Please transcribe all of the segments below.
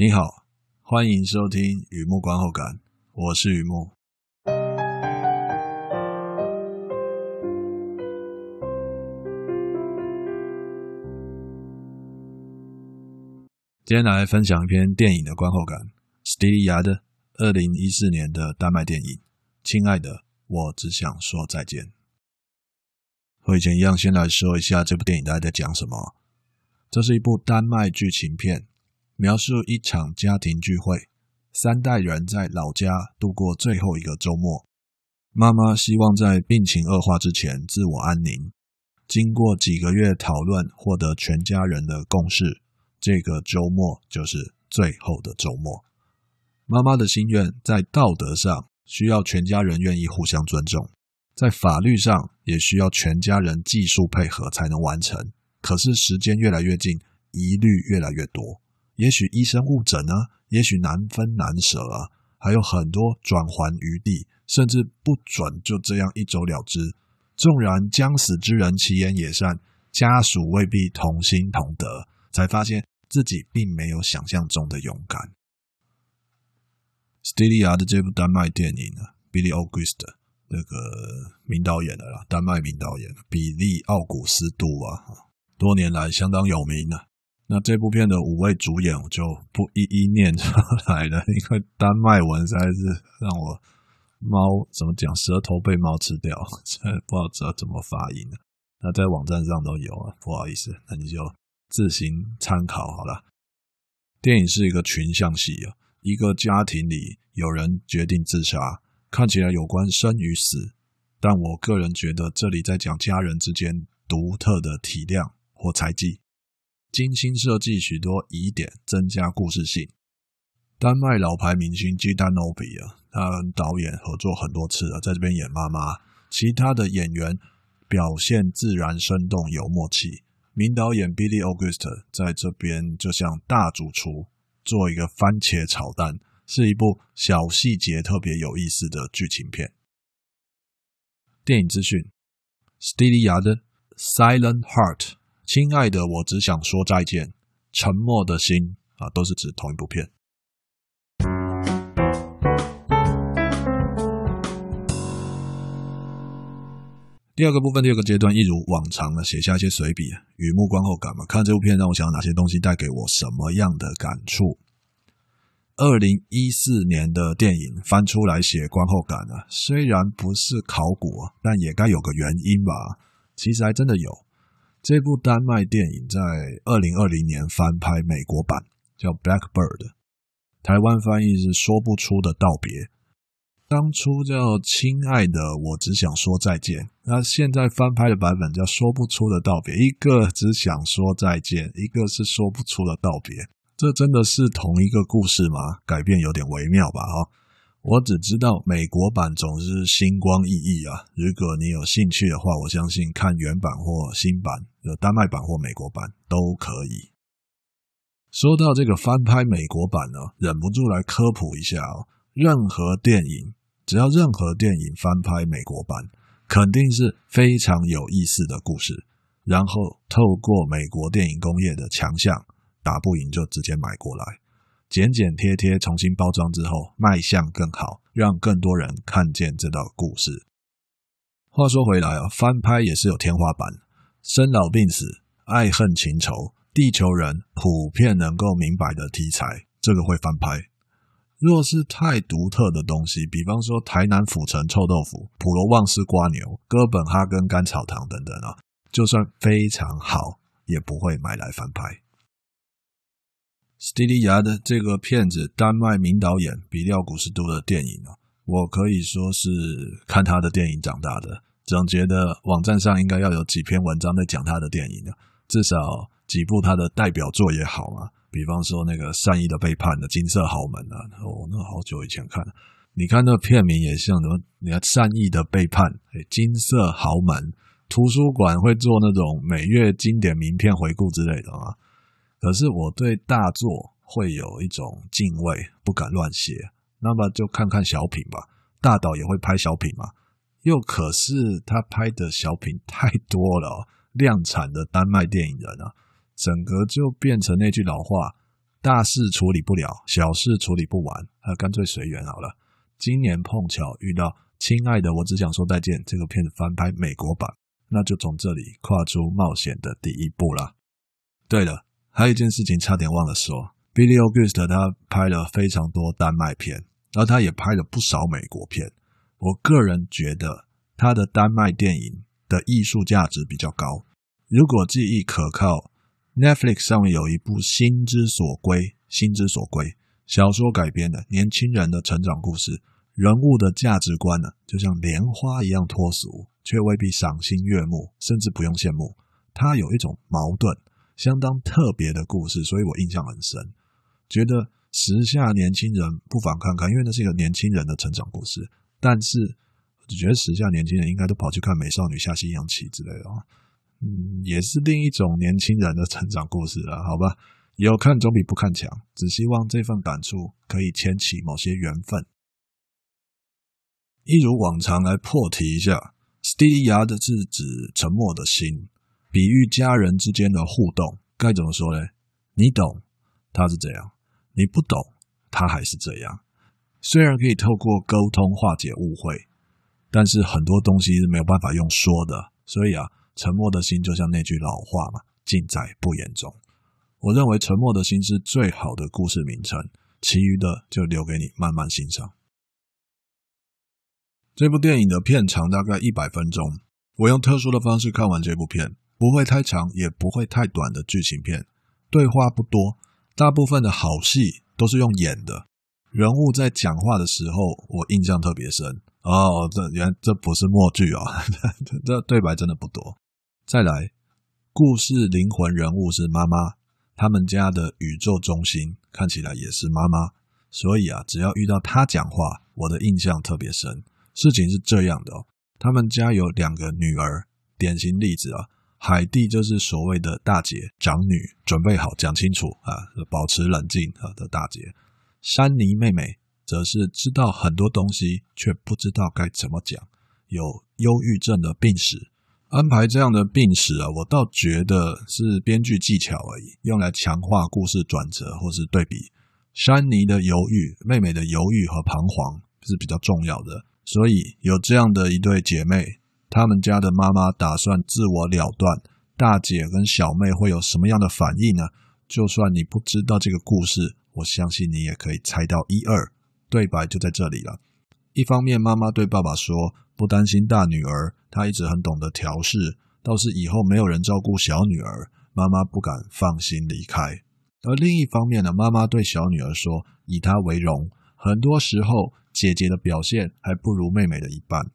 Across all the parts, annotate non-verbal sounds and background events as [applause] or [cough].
你好，欢迎收听雨木观后感，我是雨木。今天来分享一篇电影的观后感，史蒂利亚的二零一四年的丹麦电影《亲爱的，我只想说再见》。和以前一样，先来说一下这部电影大概在讲什么。这是一部丹麦剧情片，描述一场家庭聚会，三代人在老家度过最后一个周末。妈妈希望在病情恶化之前自我安宁。经过几个月讨论，获得全家人的共识，这个周末就是最后的周末。妈妈的心愿在道德上需要全家人愿意互相尊重。在法律上也需要全家人技术配合才能完成，可是时间越来越近，疑虑越来越多。也许医生误诊呢，也许难分难舍啊，还有很多转圜余地，甚至不准就这样一走了之。纵然将死之人其言也善，家属未必同心同德，才发现自己并没有想象中的勇敢。史蒂利亚的这部丹麦电影呢，Billy August。那个名导演的啦，丹麦名导演比利·奥古斯都啊，多年来相当有名的。那这部片的五位主演我就不一一念出来了，因为丹麦文实在是让我猫怎么讲，舌头被猫吃掉，真不知道怎么发音。那在网站上都有啊，不好意思，那你就自行参考好了。电影是一个群像戏啊，一个家庭里有人决定自杀。看起来有关生与死，但我个人觉得这里在讲家人之间独特的体谅或猜忌，精心设计许多疑点，增加故事性。丹麦老牌明星基丹诺比啊，他跟导演合作很多次了，在这边演妈妈。其他的演员表现自然生动有默契。名导演 Billy August 在这边就像大主厨，做一个番茄炒蛋。是一部小细节特别有意思的剧情片。电影资讯：史蒂利亚的《Silent Heart》，亲爱的，我只想说再见。沉默的心啊，都是指同一部片。第二个部分，第二个阶段，一如往常的写下一些随笔，雨木观后感嘛。看这部片让我想到哪些东西，带给我什么样的感触？二零一四年的电影翻出来写观后感啊，虽然不是考古，但也该有个原因吧。其实还真的有，这部丹麦电影在二零二零年翻拍美国版，叫《Blackbird》，台湾翻译是说不出的道别。当初叫亲爱的，我只想说再见。那现在翻拍的版本叫说不出的道别，一个只想说再见，一个是说不出的道别。这真的是同一个故事吗？改变有点微妙吧，哈。我只知道美国版总是星光熠熠啊。如果你有兴趣的话，我相信看原版或新版，有丹麦版或美国版都可以。说到这个翻拍美国版呢，忍不住来科普一下哦。任何电影，只要任何电影翻拍美国版，肯定是非常有意思的故事。然后透过美国电影工业的强项。打不赢就直接买过来，剪剪贴贴，重新包装之后卖相更好，让更多人看见这道故事。话说回来啊，翻拍也是有天花板，生老病死、爱恨情仇、地球人普遍能够明白的题材，这个会翻拍。若是太独特的东西，比方说台南府城臭豆腐、普罗旺斯瓜牛、哥本哈根甘草糖等等啊，就算非常好，也不会买来翻拍。斯蒂利亚的这个片子，丹麦名导演比利奥古斯都的电影啊，我可以说是看他的电影长大的。总觉得网站上应该要有几篇文章在讲他的电影的，至少几部他的代表作也好嘛。比方说那个《善意的背叛》的《金色豪门》啊，哦，那好久以前看，你看那个片名也像什么？你看《善意的背叛》，《金色豪门》，图书馆会做那种每月经典名片回顾之类的啊。可是我对大作会有一种敬畏，不敢乱写。那么就看看小品吧，大导也会拍小品嘛。又可是他拍的小品太多了，量产的丹麦电影人啊，整个就变成那句老话：大事处理不了，小事处理不完，那干脆随缘好了。今年碰巧遇到《亲爱的，我只想说再见》这个片子翻拍美国版，那就从这里跨出冒险的第一步啦。对了，还有一件事情差点忘了说，Billy August 他拍了非常多丹麦片，而他也拍了不少美国片。我个人觉得他的丹麦电影的艺术价值比较高。如果记忆可靠，Netflix 上面有一部《心之所归》，《心之所归》小说改编的年轻人的成长故事，人物的价值观呢，就像莲花一样脱俗，却未必赏心悦目，甚至不用羡慕。他有一种矛盾，相当特别的故事，所以我印象很深。觉得时下年轻人不妨看看，因为那是一个年轻人的成长故事。但是，我觉得时下年轻人应该都跑去看《美少女下西洋棋》之类的哦，嗯，也是另一种年轻人的成长故事了，好吧？有看总比不看强，只希望这份感触可以牵起某些缘分。一如往常来破题一下，Steely Yard 是指沉默的心，比喻家人之间的互动，该怎么说呢？你懂，他是这样；你不懂，他还是这样。虽然可以透过沟通化解误会，但是很多东西是没有办法用说的。所以啊，沉默的心就像那句老话嘛，尽在不言中。我认为沉默的心是最好的故事名称，其余的就留给你慢慢欣赏。这部电影的片长大概一百分钟，我用特殊的方式看完这部片，不会太长，也不会太短的剧情片，对话不多，大部分的好戏都是用演的。人物在讲话的时候，我印象特别深哦。这原来这不是默剧啊，[laughs] 这这对白真的不多。再来，故事灵魂人物是妈妈，他们家的宇宙中心看起来也是妈妈，所以啊，只要遇到她讲话，我的印象特别深。事情是这样的哦，他们家有两个女儿，典型例子啊，海蒂就是所谓的大姐长女，准备好讲清楚啊，保持冷静啊的大姐。珊妮妹妹则是知道很多东西，却不知道该怎么讲，有忧郁症的病史。安排这样的病史啊，我倒觉得是编剧技巧而已，用来强化故事转折或是对比。珊妮的犹豫，妹妹的犹豫和彷徨是比较重要的，所以有这样的一对姐妹，他们家的妈妈打算自我了断，大姐跟小妹会有什么样的反应呢？就算你不知道这个故事。我相信你也可以猜到一二，对白就在这里了。一方面，妈妈对爸爸说不担心大女儿，她一直很懂得调试，倒是以后没有人照顾小女儿，妈妈不敢放心离开。而另一方面呢，妈妈对小女儿说以她为荣，很多时候姐姐的表现还不如妹妹的一半。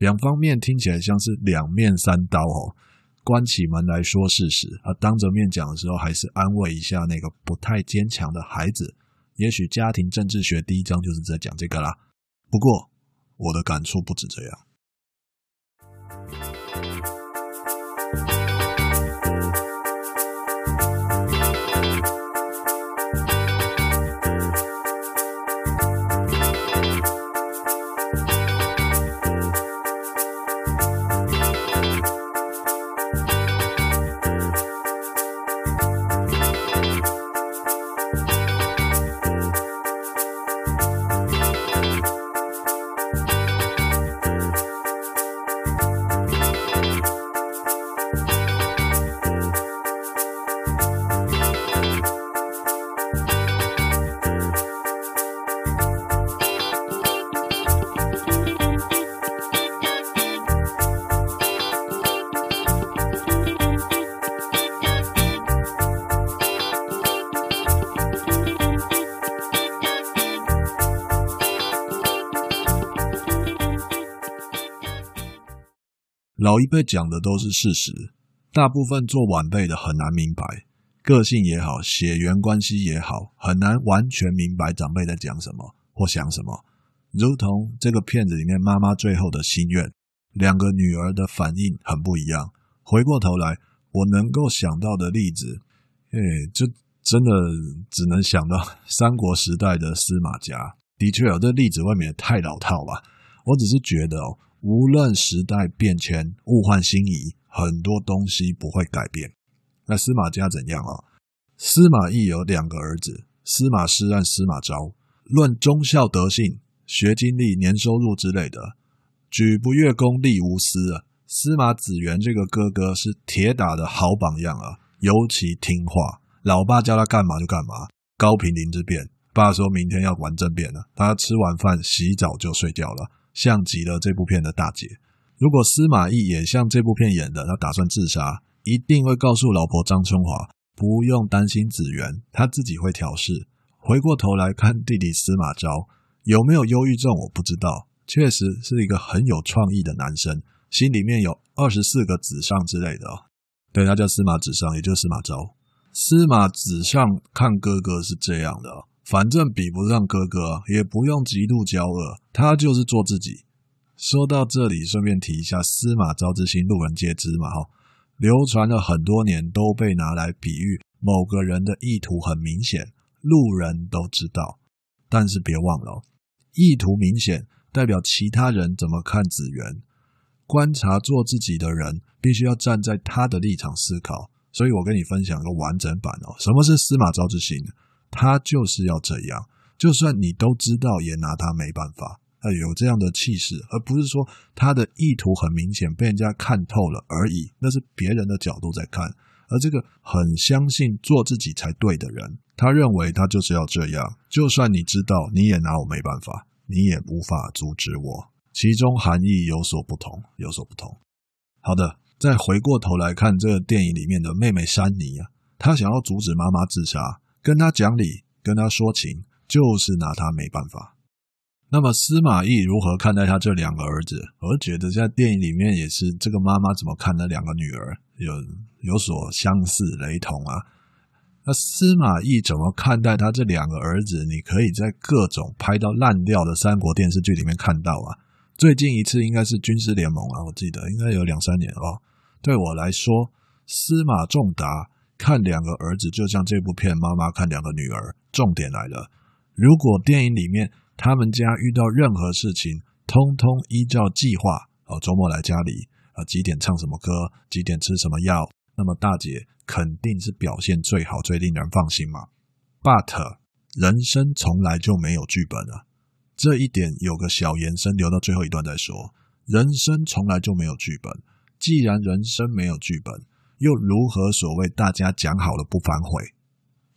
两方面听起来像是两面三刀哦。关起门来说事实，啊当着面讲的时候，还是安慰一下那个不太坚强的孩子。也许家庭政治学第一章就是在讲这个啦。不过，我的感触不止这样。老一辈讲的都是事实，大部分做晚辈的很难明白，个性也好，血缘关系也好，很难完全明白长辈在讲什么或想什么。如同这个片子里面妈妈最后的心愿，两个女儿的反应很不一样。回过头来，我能够想到的例子，哎，就真的只能想到 [laughs] 三国时代的司马家。的确，这例子未免太老套吧？我只是觉得哦。无论时代变迁、物换星移，很多东西不会改变。那司马家怎样啊？司马懿有两个儿子，司马师和司马昭，论忠孝德性、学经历、年收入之类的，举不越公，立无私啊。司马子元这个哥哥是铁打的好榜样啊，尤其听话，老爸叫他干嘛就干嘛。高平陵之变，爸说明天要玩政变了，他吃完饭洗澡就睡觉了，像极了这部片的大姐。如果司马懿也像这部片演的，他打算自杀，一定会告诉老婆张春华，不用担心子元，他自己会调试。回过头来看弟弟司马昭，有没有忧郁症我不知道，确实是一个很有创意的男生，心里面有二十四个子上之类的。对，他叫司马子上，也就是司马昭。司马子上看哥哥是这样的，反正比不上哥哥，也不用极度骄傲，他就是做自己。说到这里，顺便提一下，司马昭之心，路人皆知嘛，哈，流传了很多年，都被拿来比喻某个人的意图很明显，路人都知道。但是别忘了，意图明显代表其他人怎么看子元，观察做自己的人，必须要站在他的立场思考。所以我跟你分享一个完整版哦，什么是司马昭之心？他就是要这样，就算你都知道，也拿他没办法。呃，有这样的气势，而不是说他的意图很明显被人家看透了而已，那是别人的角度在看。而这个很相信做自己才对的人，他认为他就是要这样，就算你知道，你也拿我没办法，你也无法阻止我。其中含义有所不同，有所不同。好的，再回过头来看这个电影里面的妹妹珊妮啊，她想要阻止妈妈自杀，跟他讲理，跟他说情，就是拿他没办法。那么司马懿如何看待他这两个儿子？我觉得在电影里面也是这个妈妈怎么看那两个女儿有有所相似雷同啊。那司马懿怎么看待他这两个儿子？你可以在各种拍到烂掉的三国电视剧里面看到啊。最近一次应该是军师联盟啊，我记得应该有两三年哦。对我来说，司马仲达看两个儿子就像这部片妈妈看两个女儿。重点来了，如果电影里面。他们家遇到任何事情，通通依照计划。哦，周末来家里，啊，几点唱什么歌，几点吃什么药，那么大姐肯定是表现最好、最令人放心嘛。But 人生从来就没有剧本啊，这一点有个小延伸，留到最后一段再说。人生从来就没有剧本，既然人生没有剧本，又如何所谓大家讲好了不反悔？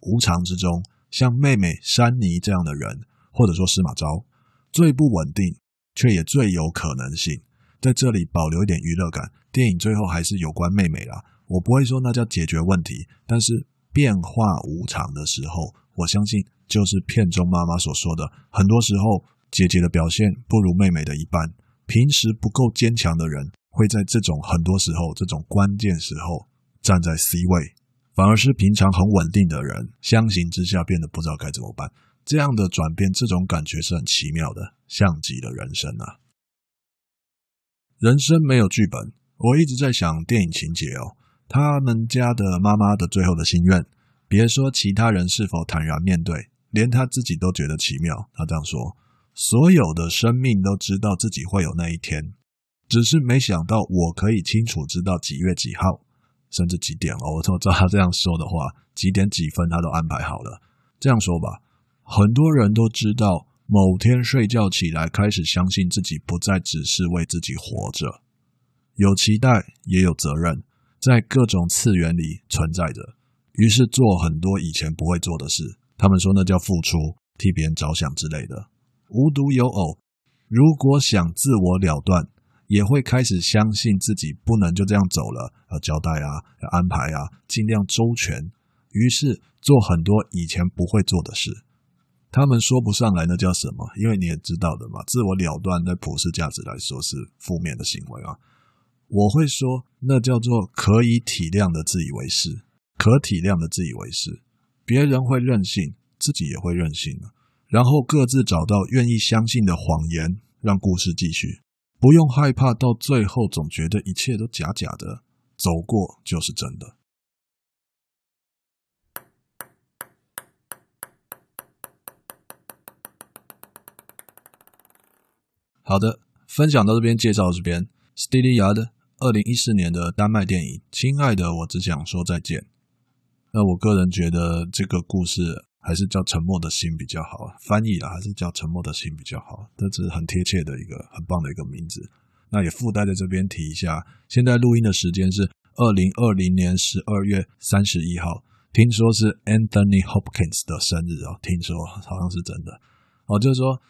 无常之中，像妹妹珊妮这样的人。或者说司马昭最不稳定，却也最有可能性。在这里保留一点娱乐感，电影最后还是有关妹妹啦。我不会说那叫解决问题，但是变化无常的时候，我相信就是片中妈妈所说的，很多时候姐姐的表现不如妹妹的一半。平时不够坚强的人，会在这种很多时候、这种关键时候站在 C 位，反而是平常很稳定的人，相形之下变得不知道该怎么办。这样的转变，这种感觉是很奇妙的，像极了人生啊！人生没有剧本，我一直在想电影情节哦。他们家的妈妈的最后的心愿，别说其他人是否坦然面对，连他自己都觉得奇妙。他这样说：所有的生命都知道自己会有那一天，只是没想到我可以清楚知道几月几号，甚至几点哦。我都照他这样说的话，几点几分他都安排好了。这样说吧。很多人都知道，某天睡觉起来，开始相信自己不再只是为自己活着，有期待，也有责任，在各种次元里存在着。于是做很多以前不会做的事。他们说那叫付出，替别人着想之类的。无独有偶，如果想自我了断，也会开始相信自己不能就这样走了，要交代啊，要安排啊，尽量周全。于是做很多以前不会做的事。他们说不上来那叫什么，因为你也知道的嘛，自我了断在普世价值来说是负面的行为啊。我会说那叫做可以体谅的自以为是，可体谅的自以为是。别人会任性，自己也会任性啊。然后各自找到愿意相信的谎言，让故事继续，不用害怕到最后总觉得一切都假假的，走过就是真的。好的，分享到这边，介绍到这边。Stillard 二零一四年的丹麦电影《亲爱的，我只想说再见》。那我个人觉得这个故事还是叫沉默的心比较好，翻译啦，还是叫沉默的心比较好，这是很贴切的一个很棒的一个名字。那也附带在这边提一下，现在录音的时间是二零二零年十二月三十一号，听说是 Anthony Hopkins 的生日哦，听说好像是真的哦，就是说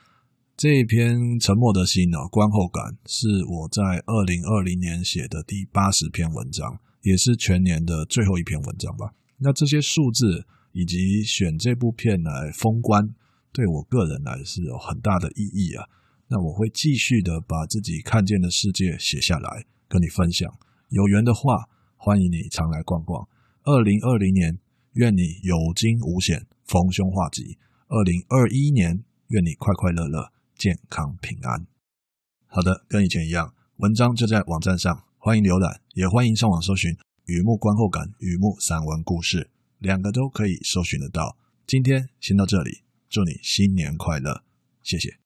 这一篇沉默的心哦，观后感是我在二零二零年写的第八十篇文章，也是全年的最后一篇文章吧。那这些数字。以及选这部片来封关，对我个人来是有很大的意义啊。那我会继续的把自己看见的世界写下来，跟你分享。有缘的话，欢迎你常来逛逛。二零二零年，愿你有惊无险，逢凶化吉。二零二一年，愿你快快乐乐，健康平安。好的，跟以前一样，文章就在网站上，欢迎浏览，也欢迎上网搜寻“雨幕观后感”、“雨幕散文故事”。两个都可以搜寻得到。今天先到这里，祝你新年快乐，谢谢。